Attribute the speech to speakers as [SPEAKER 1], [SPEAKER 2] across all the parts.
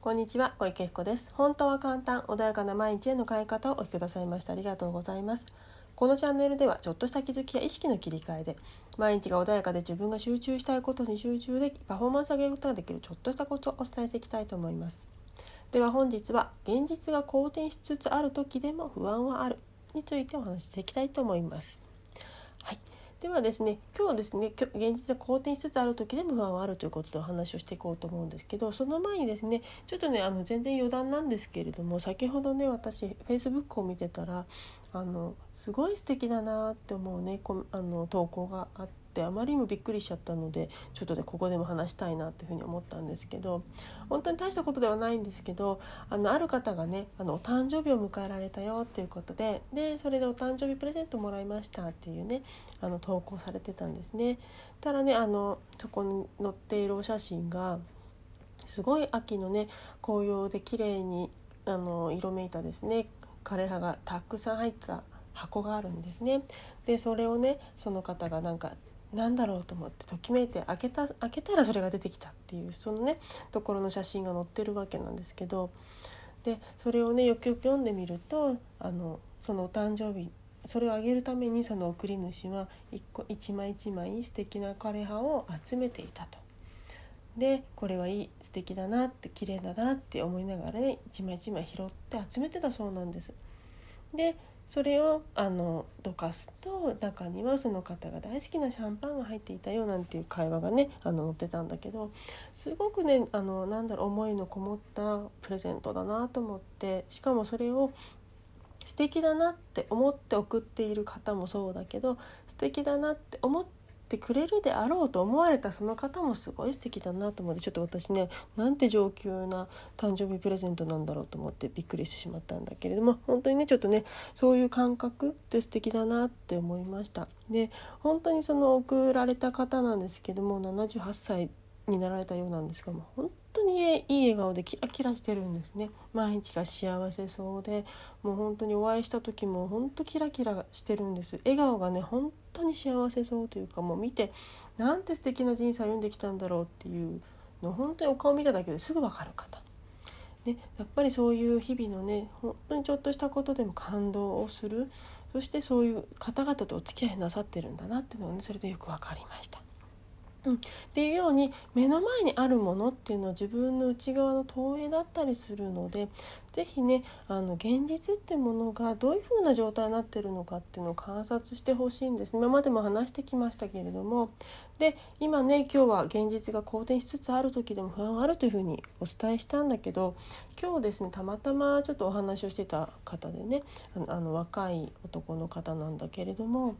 [SPEAKER 1] こんにちは小池彦です。本当は簡単穏やかな毎日への変え方をお聞きくださいましてありがとうございます。このチャンネルではちょっとした気づきや意識の切り替えで毎日が穏やかで自分が集中したいことに集中できパフォーマンスを上げることができるちょっとしたことをお伝えしていきたいと思います。では本日は現実が好転しつつある時でも不安はあるについてお話ししていきたいと思います。はい。ではですね今日ですね現実が好転しつつある時でも不安はあるということでお話をしていこうと思うんですけどその前にですねちょっとねあの全然余談なんですけれども先ほどね私 Facebook を見てたらあのすごい素敵だなって思うねこあの投稿があって。あまりにもびっくりしちゃったのでちょっとねここでも話したいなというふうに思ったんですけど本当に大したことではないんですけどあのある方がねあのお誕生日を迎えられたよっていうことででそれでお誕生日プレゼントもらいましたっていうねあの投稿されてたんですね。ただねあのそこに載っているお写真がすごい秋のね紅葉で綺麗にあに色めいたですね枯葉がたくさん入った箱があるんですね。でそれをねその方がなんかなんだろうと思ってときめいて開けた開けたらそれが出てきたっていうそのねところの写真が載ってるわけなんですけどでそれをねよくよく読んでみるとあのそのお誕生日それをあげるためにその送り主は一個一枚一枚素敵な枯葉を集めていたと。でこれはいい素敵だなって綺麗だなって思いながらね一枚一枚拾って集めてたそうなんです。でそれをあのどかすと中にはその方が大好きなシャンパンが入っていたよなんていう会話がねあの載ってたんだけどすごくねあのなんだろう思いのこもったプレゼントだなと思ってしかもそれを素敵だなって思って送っている方もそうだけど素敵だなって思ってってくれるであろうと思われたその方もすごい素敵だなと思ってちょっと私ねなんて上級な誕生日プレゼントなんだろうと思ってびっくりしてしまったんだけれども本当にねちょっとねそういう感覚って素敵だなって思いました。で本当にその送られた方なんですけども78歳になられたようなんですがもう本当にいい笑顔でキラキラしてるんですね毎日が幸せそうでもう本当にお会いした時も本当キラキラしてるんです笑顔がね本当に幸せそうというかもう見てなんて素敵な人生歩んできたんだろうっていうの本当にお顔見ただけですぐ分かる方。ね、やっぱりそういう日々のね本当にちょっとしたことでも感動をするそしてそういう方々とお付き合いなさってるんだなっていうのがねそれでよく分かりました。うん、っていうように目の前にあるものっていうのは自分の内側の投影だったりするので是非ねあの現実ってものがどういうふうな状態になってるのかっていうのを観察してほしいんです今までも話してきましたけれどもで今ね今日は現実が好転しつつある時でも不安はあるというふうにお伝えしたんだけど今日ですねたまたまちょっとお話をしてた方でねあの若い男の方なんだけれども。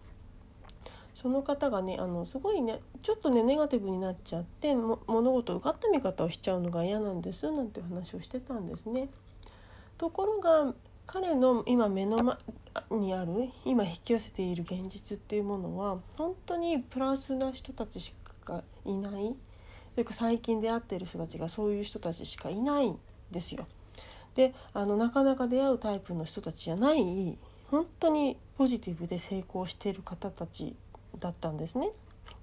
[SPEAKER 1] その方がねあのすごいねちょっとねネガティブになっちゃって物事を受かった見方をしちゃうのが嫌なんですなんて話をしてたんですね。ところが彼の今目の前にある今引き寄せている現実っていうものは本当にプラスな人たちしかいないというか最近出会ってる人たちがそういう人たちしかいないんですよ。であのなかなか出会うタイプの人たちじゃない本当にポジティブで成功している方たちだったんですね。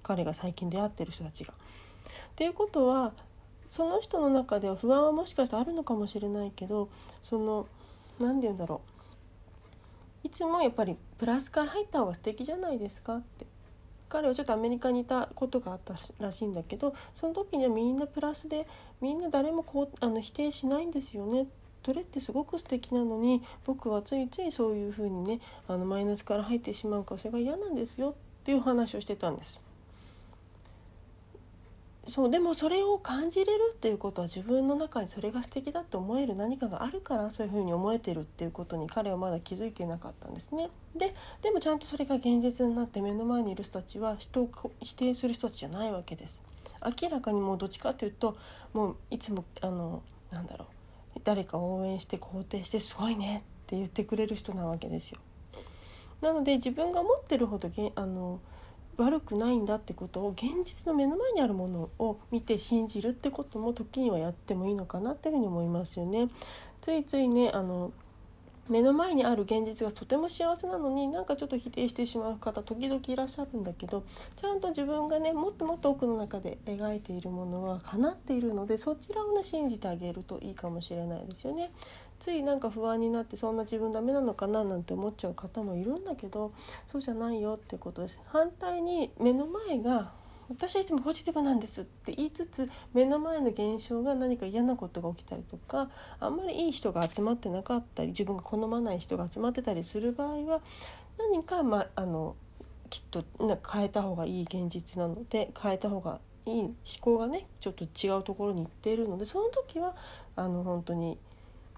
[SPEAKER 1] 彼が最近出会ってる人たちが。っていうことはその人の中では不安はもしかしたらあるのかもしれないけどその何て言うんだろう。いつもやっぱりプラスから入った方が素敵じゃないですかって。彼はちょっとアメリカにいたことがあったらしいんだけどその時にはみんなプラスでみんな誰もこうあの否定しないんですよね。それってすごく素敵なのに僕はついついそういうふうにねあのマイナスから入ってしまうからそれが嫌なんですよっていう話をしてたんです。そうでもそれを感じれるっていうことは自分の中にそれが素敵だと思える何かがあるからそういうふうに思えてるっていうことに彼はまだ気づいてなかったんですね。ででもちゃんとそれが現実になって目の前にいる人たちは人を否定する人たちじゃないわけです。明らかにもうどっちかというともういつもあのなんだろう誰かを応援して肯定してすごいねって言ってくれる人なわけですよ。なので自分が持ってるほどげあの悪くないんだってことを現実の目の前にあるものを見て信じるってことも時にはやってもいいのかなっていうふうに思いますよね。ついついねあの目の前にある現実がとても幸せなのになんかちょっと否定してしまう方時々いらっしゃるんだけどちゃんと自分がねもっともっと奥の中で描いているものは叶っているのでそちらをね信じてあげるといいかもしれないですよね。ついなんか不安になってそんな自分ダメなのかななんて思っちゃう方もいるんだけどそうじゃないよってことです。反対に目の前が私はいつもポジティブなんですって言いつつ目の前の現象が何か嫌なことが起きたりとかあんまりいい人が集まってなかったり自分が好まない人が集まってたりする場合は何か、まあのきっとな変えた方がいい現実なので変えた方がいい思考がねちょっと違うところに行っているのでその時はあの本当に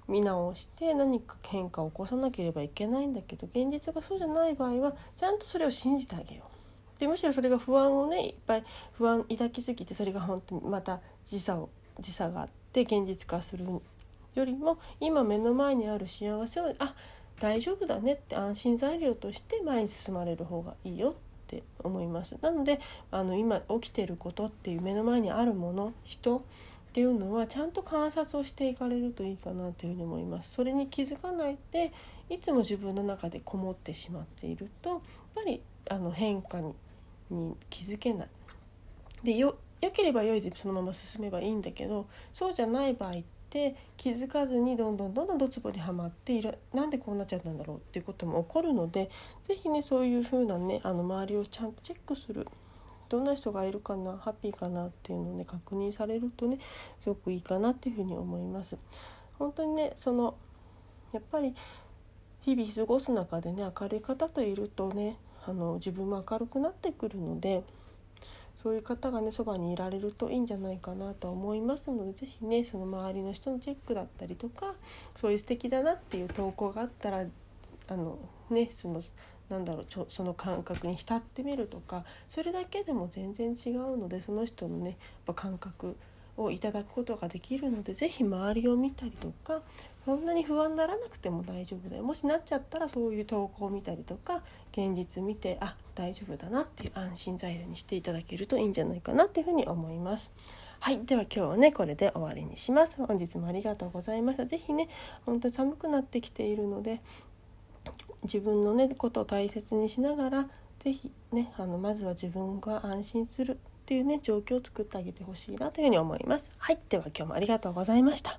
[SPEAKER 1] 見直して何か変化を起こさなければいけないんだけど現実がそうじゃない場合はちゃんとそれを信じてあげよう。でむしろそれが不安をねいっぱい不安抱きすぎてそれが本当にまた時差を時差があって現実化するよりも今目の前にある幸せをあ大丈夫だねって安心材料として前に進まれる方がいいよって思いますなのであの今起きてることっていう目の前にあるもの人っていうのはちゃんと観察をしていかれるといいかなというふに思いますそれに気づかないでいつも自分の中でこもってしまっているとやっぱりあの変化に気づけない。でよければ良いでそのまま進めばいいんだけどそうじゃない場合って気づかずにどんどんどんどんドツボにはまっているなんでこうなっちゃったんだろうっていうことも起こるので是非ねそういう風なねあの周りをちゃんとチェックするどんな人がいるかなハッピーかなっていうのをね確認されるとねすごくいいかなっていうふに思います。本当にねそのやっぱり日々過ごす中でね明るい方といるとねあの自分も明るくなってくるのでそういう方がねそばにいられるといいんじゃないかなと思いますので是非ねその周りの人のチェックだったりとかそういう素敵だなっていう投稿があったらあのねそのなんだろうちょその感覚に浸ってみるとかそれだけでも全然違うのでその人のねやっぱ感覚をいただくことができるので是非周りを見たりとかそんなに不安にならなくても大丈夫だよもしなっちゃったらそういう投稿を見たりとか現実見てあ大丈夫だなっていう安心材料にしていただけるといいんじゃないかなっていうふうに思います。はい、では今日はねこれで終わりにします。本日もありがとうございました。是非ね本当に寒くなってきているので自分のねことを大切にしながら是非ねあのまずは自分が安心するっていうね状況を作ってあげてほしいなというふうに思います。はい、では今日もありがとうございました。